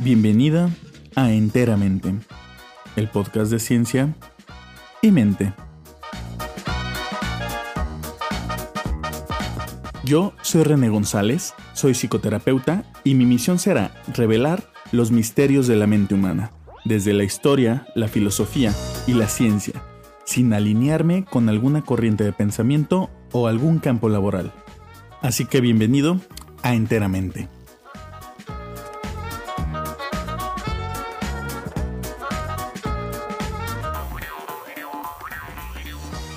Bienvenida a Enteramente, el podcast de ciencia y mente. Yo soy René González, soy psicoterapeuta y mi misión será revelar los misterios de la mente humana, desde la historia, la filosofía y la ciencia, sin alinearme con alguna corriente de pensamiento o algún campo laboral. Así que bienvenido a Enteramente.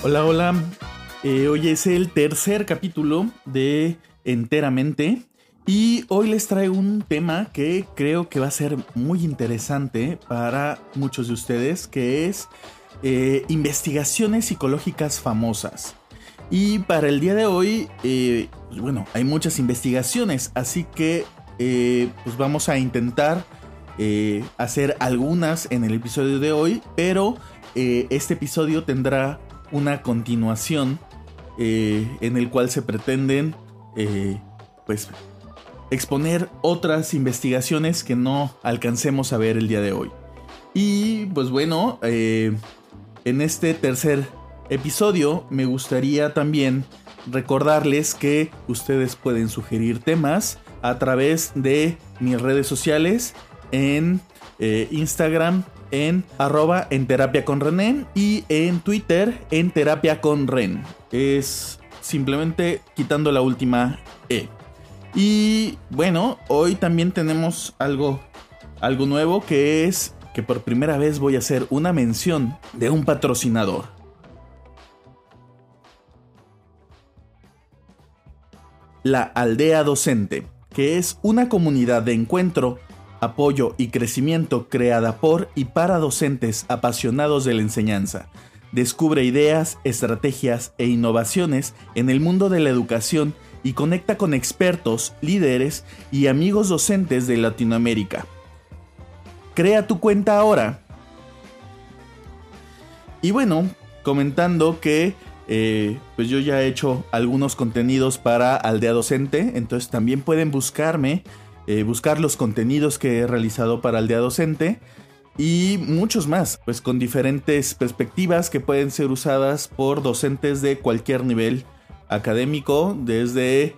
Hola, hola. Eh, hoy es el tercer capítulo de Enteramente y hoy les traigo un tema que creo que va a ser muy interesante para muchos de ustedes, que es eh, investigaciones psicológicas famosas. Y para el día de hoy, eh, pues bueno, hay muchas investigaciones, así que pues vamos a intentar hacer algunas en el episodio de hoy, pero este episodio tendrá una continuación eh, en el cual se pretenden eh, pues exponer otras investigaciones que no alcancemos a ver el día de hoy. Y pues bueno, eh, en este tercer episodio me gustaría también recordarles que ustedes pueden sugerir temas a través de mis redes sociales en Instagram en arroba en terapia con y en Twitter en terapia con Ren. Es simplemente quitando la última E. Y bueno, hoy también tenemos algo, algo nuevo que es que por primera vez voy a hacer una mención de un patrocinador. La Aldea Docente, que es una comunidad de encuentro apoyo y crecimiento creada por y para docentes apasionados de la enseñanza. Descubre ideas, estrategias e innovaciones en el mundo de la educación y conecta con expertos, líderes y amigos docentes de Latinoamérica. Crea tu cuenta ahora. Y bueno, comentando que eh, pues yo ya he hecho algunos contenidos para Aldea Docente, entonces también pueden buscarme eh, buscar los contenidos que he realizado para Aldea Docente y muchos más, pues con diferentes perspectivas que pueden ser usadas por docentes de cualquier nivel académico, desde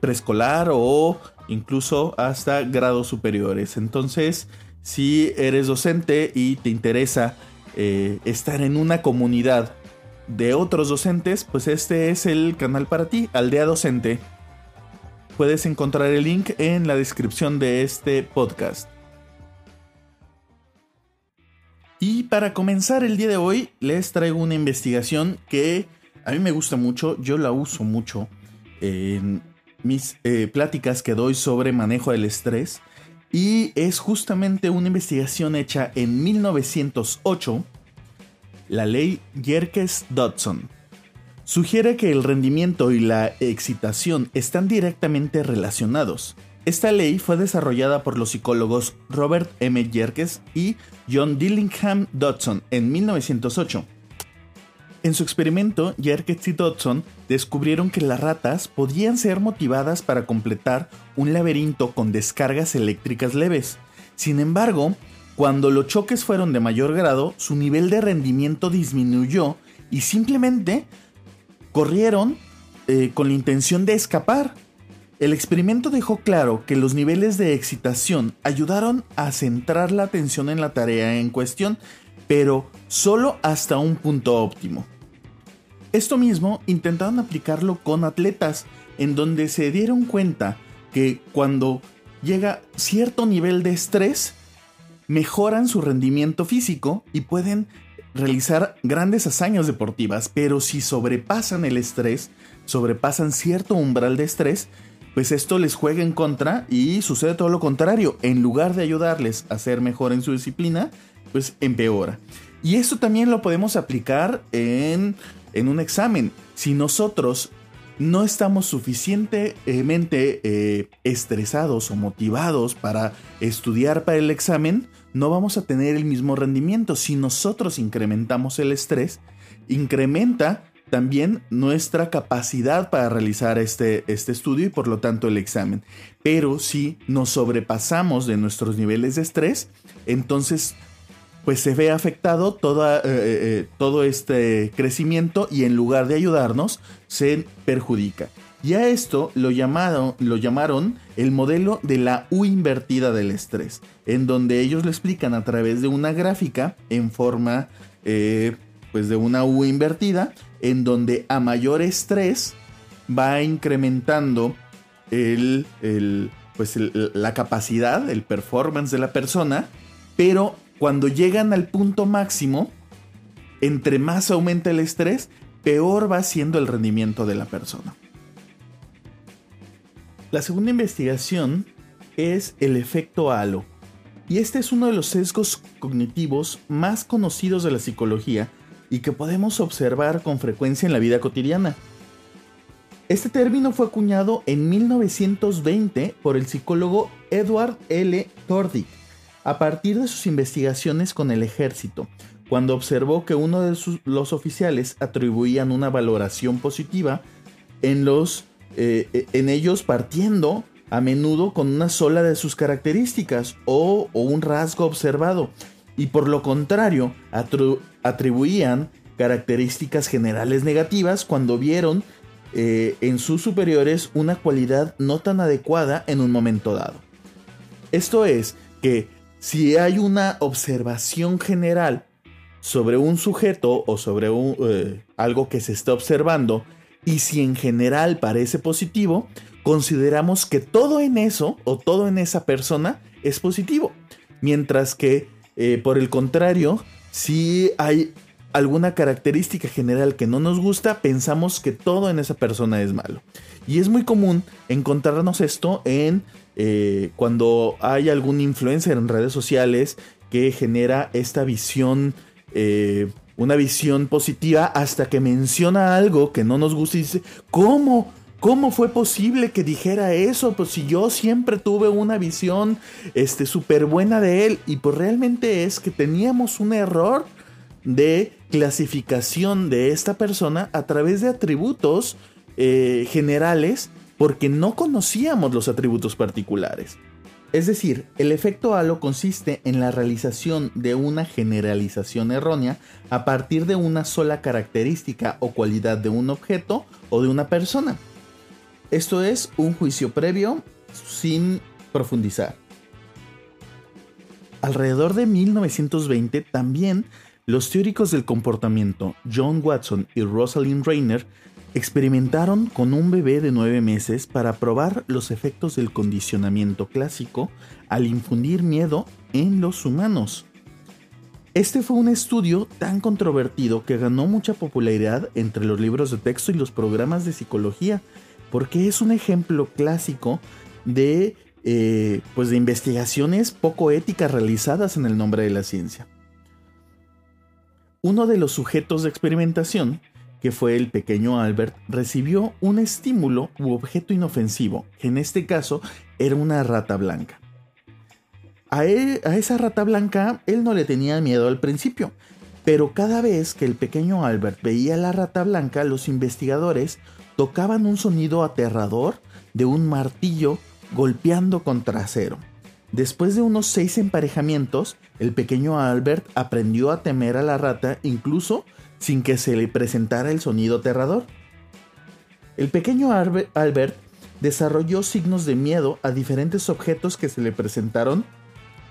preescolar o incluso hasta grados superiores. Entonces, si eres docente y te interesa eh, estar en una comunidad de otros docentes, pues este es el canal para ti, Aldea Docente. Puedes encontrar el link en la descripción de este podcast. Y para comenzar el día de hoy les traigo una investigación que a mí me gusta mucho, yo la uso mucho en mis eh, pláticas que doy sobre manejo del estrés y es justamente una investigación hecha en 1908, la ley Yerkes-Dodson sugiere que el rendimiento y la excitación están directamente relacionados. Esta ley fue desarrollada por los psicólogos Robert M. Yerkes y John Dillingham Dodson en 1908. En su experimento, Yerkes y Dodson descubrieron que las ratas podían ser motivadas para completar un laberinto con descargas eléctricas leves. Sin embargo, cuando los choques fueron de mayor grado, su nivel de rendimiento disminuyó y simplemente corrieron eh, con la intención de escapar. El experimento dejó claro que los niveles de excitación ayudaron a centrar la atención en la tarea en cuestión, pero solo hasta un punto óptimo. Esto mismo intentaron aplicarlo con atletas, en donde se dieron cuenta que cuando llega cierto nivel de estrés, mejoran su rendimiento físico y pueden realizar grandes hazañas deportivas, pero si sobrepasan el estrés, sobrepasan cierto umbral de estrés, pues esto les juega en contra y sucede todo lo contrario. En lugar de ayudarles a ser mejor en su disciplina, pues empeora. Y esto también lo podemos aplicar en, en un examen. Si nosotros no estamos suficientemente eh, estresados o motivados para estudiar para el examen, no vamos a tener el mismo rendimiento. Si nosotros incrementamos el estrés, incrementa también nuestra capacidad para realizar este, este estudio y por lo tanto el examen. Pero si nos sobrepasamos de nuestros niveles de estrés, entonces pues se ve afectado eh, eh, eh, todo este crecimiento y en lugar de ayudarnos, se perjudica. Y a esto lo llamaron, el modelo de la U invertida del estrés, en donde ellos lo explican a través de una gráfica en forma pues de una U invertida, en donde a mayor estrés va incrementando el, pues la capacidad, el performance de la persona, pero cuando llegan al punto máximo, entre más aumenta el estrés, peor va siendo el rendimiento de la persona. La segunda investigación es el efecto halo. Y este es uno de los sesgos cognitivos más conocidos de la psicología y que podemos observar con frecuencia en la vida cotidiana. Este término fue acuñado en 1920 por el psicólogo Edward L. Tordick a partir de sus investigaciones con el ejército, cuando observó que uno de los oficiales atribuían una valoración positiva en, los, eh, en ellos partiendo a menudo con una sola de sus características o, un rasgo observado, y por lo contrario atribuían características generales negativas cuando vieron eh, en sus superiores una cualidad no tan adecuada en un momento dado. Esto es que si hay una observación general sobre un sujeto o sobre eh, algo que se está observando, y si en general parece positivo, consideramos que todo en eso o todo en esa persona es positivo. Mientras que, eh, por el contrario, si hay alguna característica general que no nos gusta, pensamos que todo en esa persona es malo. Y es muy común encontrarnos esto en eh, cuando hay algún influencer en redes sociales que genera esta visión, eh, una visión positiva hasta que menciona algo que no nos gusta y dice, ¿cómo? ¿Cómo fue posible que dijera eso? Pues si yo siempre tuve una visión este súper buena de él y pues realmente es que teníamos un error de clasificación de esta persona a través de atributos eh, generales porque no conocíamos los atributos particulares. Es decir, el efecto halo consiste en la realización de una generalización errónea a partir de una sola característica o cualidad de un objeto o de una persona. Esto es un juicio previo sin profundizar. Alrededor de 1920 también los teóricos del comportamiento John Watson y Rosalind Rayner experimentaron con un bebé de nueve meses para probar los efectos del condicionamiento clásico al infundir miedo en los humanos. Este fue un estudio tan controvertido que ganó mucha popularidad entre los libros de texto y los programas de psicología, porque es un ejemplo clásico de, eh, pues de investigaciones poco éticas realizadas en el nombre de la ciencia. Uno de los sujetos de experimentación que fue el pequeño Albert, recibió un estímulo u objeto inofensivo, que en este caso era una rata blanca. A, a esa rata blanca él no le tenía miedo al principio, pero cada vez que el pequeño Albert veía la rata blanca, los investigadores tocaban un sonido aterrador de un martillo golpeando contra acero. Después de unos seis emparejamientos, el pequeño Albert aprendió a temer a la rata incluso sin que se le presentara el sonido aterrador. El pequeño Albert desarrolló signos de miedo a diferentes objetos que se le presentaron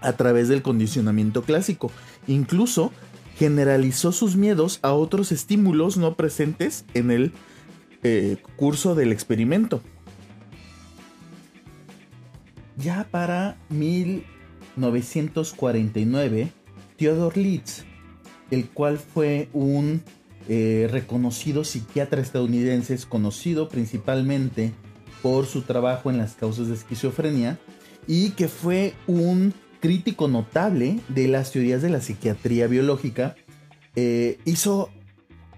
a través del condicionamiento clásico. Incluso generalizó sus miedos a otros estímulos no presentes en el eh, curso del experimento. Ya para 1949, Theodor Litz el cual fue un eh, reconocido psiquiatra estadounidense, conocido principalmente por su trabajo en las causas de esquizofrenia y que fue un crítico notable de las teorías de la psiquiatría biológica, eh, hizo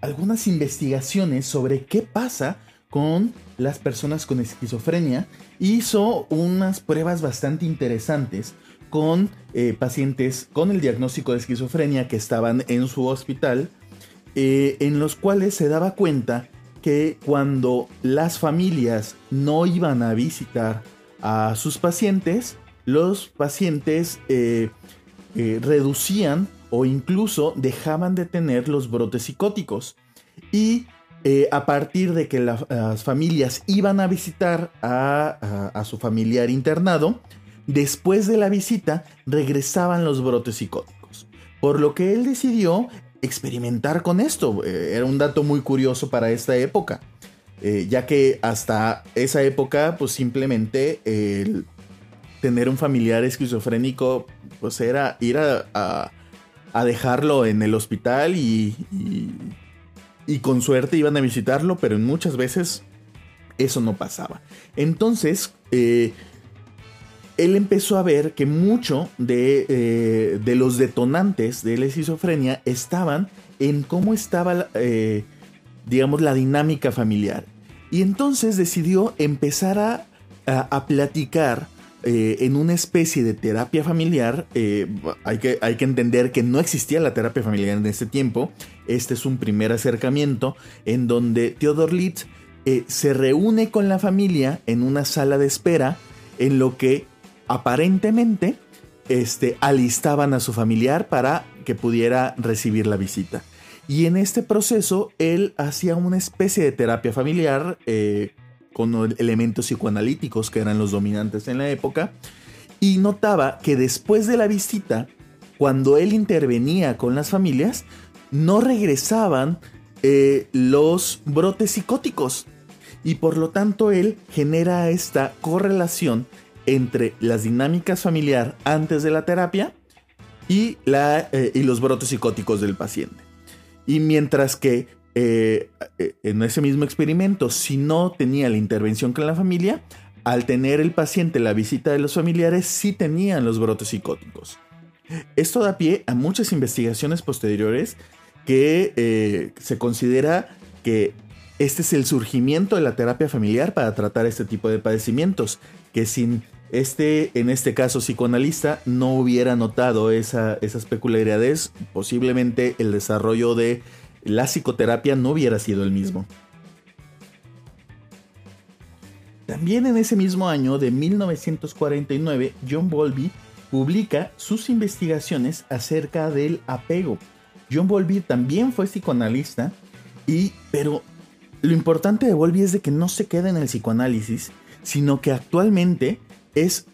algunas investigaciones sobre qué pasa con las personas con esquizofrenia, hizo unas pruebas bastante interesantes con eh, pacientes con el diagnóstico de esquizofrenia que estaban en su hospital eh, en los cuales se daba cuenta que cuando las familias no iban a visitar a sus pacientes, los pacientes eh, reducían o incluso dejaban de tener los brotes psicóticos. Y a partir de que las familias iban a visitar a su familiar internado, después de la visita regresaban los brotes psicóticos. Por lo que él decidió experimentar con esto. Eh, era un dato muy curioso para esta época. Eh, ya que hasta esa época, pues simplemente el tener un familiar esquizofrénico, pues era ir a, dejarlo en el hospital y, y, con suerte iban a visitarlo, pero muchas veces eso no pasaba. Entonces, eh, él empezó a ver que mucho de, de, los detonantes de la esquizofrenia estaban en cómo estaba, eh, digamos, la dinámica familiar. Y entonces decidió empezar a, a, platicar eh, en una especie de terapia familiar. Eh, hay, que, hay que entender que no existía la terapia familiar en ese tiempo. Este es un primer acercamiento en donde Theodor Litz se reúne con la familia en una sala de espera en lo que aparentemente este, alistaban a su familiar para que pudiera recibir la visita. Y en este proceso él hacía una especie de terapia familiar eh, con elementos psicoanalíticos que eran los dominantes en la época y notaba que después de la visita, cuando él intervenía con las familias, no regresaban eh, los brotes psicóticos y por lo tanto él genera esta correlación entre las dinámicas familiar antes de la terapia y, la, eh, y los brotes psicóticos del paciente. Y mientras que eh, eh, en ese mismo experimento, si no tenía la intervención con la familia, al tener el paciente la visita de los familiares, sí tenían los brotes psicóticos. Esto da pie a muchas investigaciones posteriores que se considera que este es el surgimiento de la terapia familiar para tratar este tipo de padecimientos, que sin este, en este caso psicoanalista, no hubiera notado esa, esas peculiaridades, posiblemente el desarrollo de la psicoterapia no hubiera sido el mismo. También en ese mismo año de 1949, John Bowlby publica sus investigaciones acerca del apego. John Bowlby también fue psicoanalista, y, pero lo importante de Bowlby es de que no se queda en el psicoanálisis, sino que actualmente es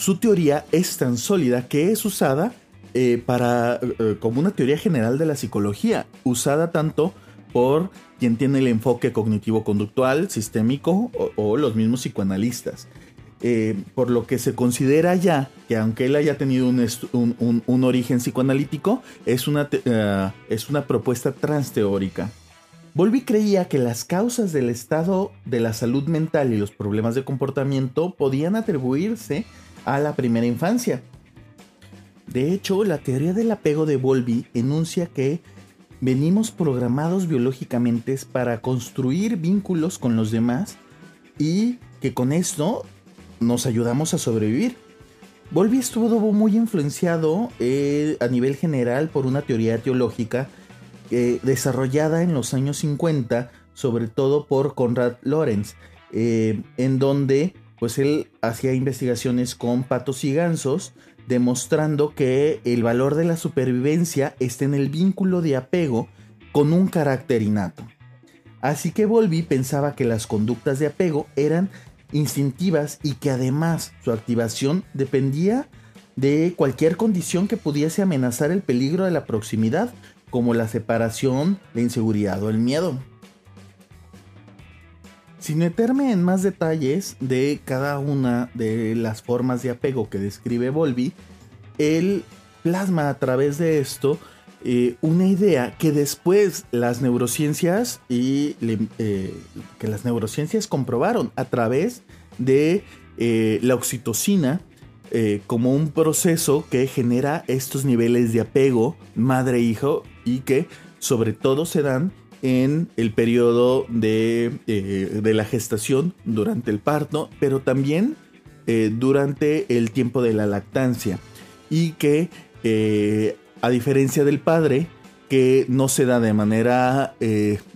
su teoría es tan sólida que es usada eh, para eh, como una teoría general de la psicología, usada tanto por quien tiene el enfoque cognitivo-conductual, sistémico o, los mismos psicoanalistas. Eh, por lo que se considera ya que aunque él haya tenido un, origen psicoanalítico, es una, es una propuesta transteórica. Volvi creía que las causas del estado de la salud mental y los problemas de comportamiento podían atribuirse a la primera infancia. De hecho, la teoría del apego de Volvi enuncia que venimos programados biológicamente para construir vínculos con los demás y que con esto nos ayudamos a sobrevivir. Volvi estuvo muy influenciado eh, a nivel general por una teoría teológica eh, desarrollada en los años 50, sobre todo por Conrad Lorenz, eh, en donde pues él hacía investigaciones con patos y gansos, demostrando que el valor de la supervivencia está en el vínculo de apego con un carácter innato. Así que Volvi pensaba que las conductas de apego eran instintivas y que además su activación dependía de cualquier condición que pudiese amenazar el peligro de la proximidad como la separación, la inseguridad o el miedo. Sin meterme en más detalles de cada una de las formas de apego que describe Volvi, él plasma a través de esto eh, una idea que después las neurociencias y eh, que las neurociencias comprobaron a través de eh, la oxitocina como un proceso que genera estos niveles de apego madre-hijo y que sobre todo se dan en el periodo de, eh, la gestación, durante el parto, pero también eh, durante el tiempo de la lactancia. Y que, eh, a diferencia del padre, que no se da de manera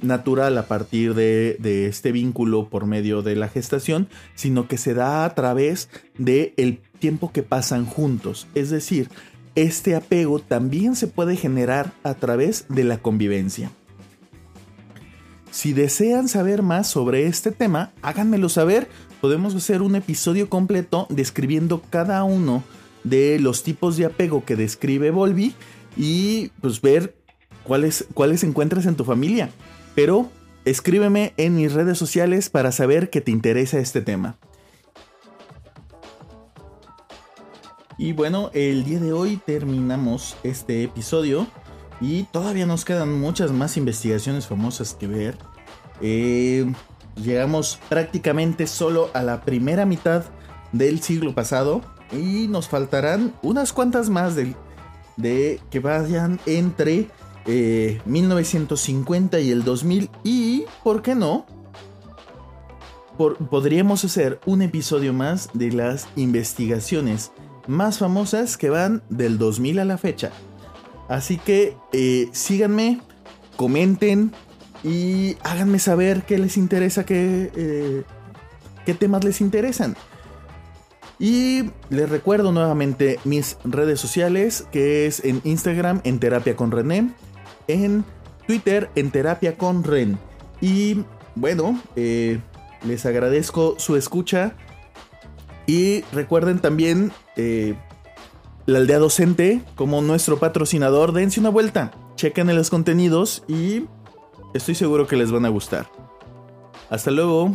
natural a partir de, de, este vínculo por medio de la gestación, sino que se da a través del el tiempo que pasan juntos. Es decir, este apego también se puede generar a través de la convivencia. Si desean saber más sobre este tema, háganmelo saber. Podemos hacer un episodio completo describiendo cada uno de los tipos de apego que describe Volvi y pues ver cuáles, cuáles encuentras en tu familia. Pero escríbeme en mis redes sociales para saber que te interesa este tema. Y bueno, el día de hoy terminamos este episodio y todavía nos quedan muchas más investigaciones famosas que ver. Eh, llegamos prácticamente solo a la primera mitad del siglo pasado y nos faltarán unas cuantas más de, de que vayan entre 1950 eh, y el 2000 y, ¿por qué no? podríamos hacer un episodio más de las investigaciones más famosas que van del 2000 a la fecha. Así que eh, síganme, comenten y háganme saber qué les interesa, qué, eh, qué temas les interesan. Y les recuerdo nuevamente mis redes sociales, que es en Instagram en Terapia con René, en Twitter en Terapia con Ren. Y bueno, eh, les agradezco su escucha. Y recuerden también eh, la aldea docente como nuestro patrocinador. Dense una vuelta, chequen en los contenidos y estoy seguro que les van a gustar. Hasta luego.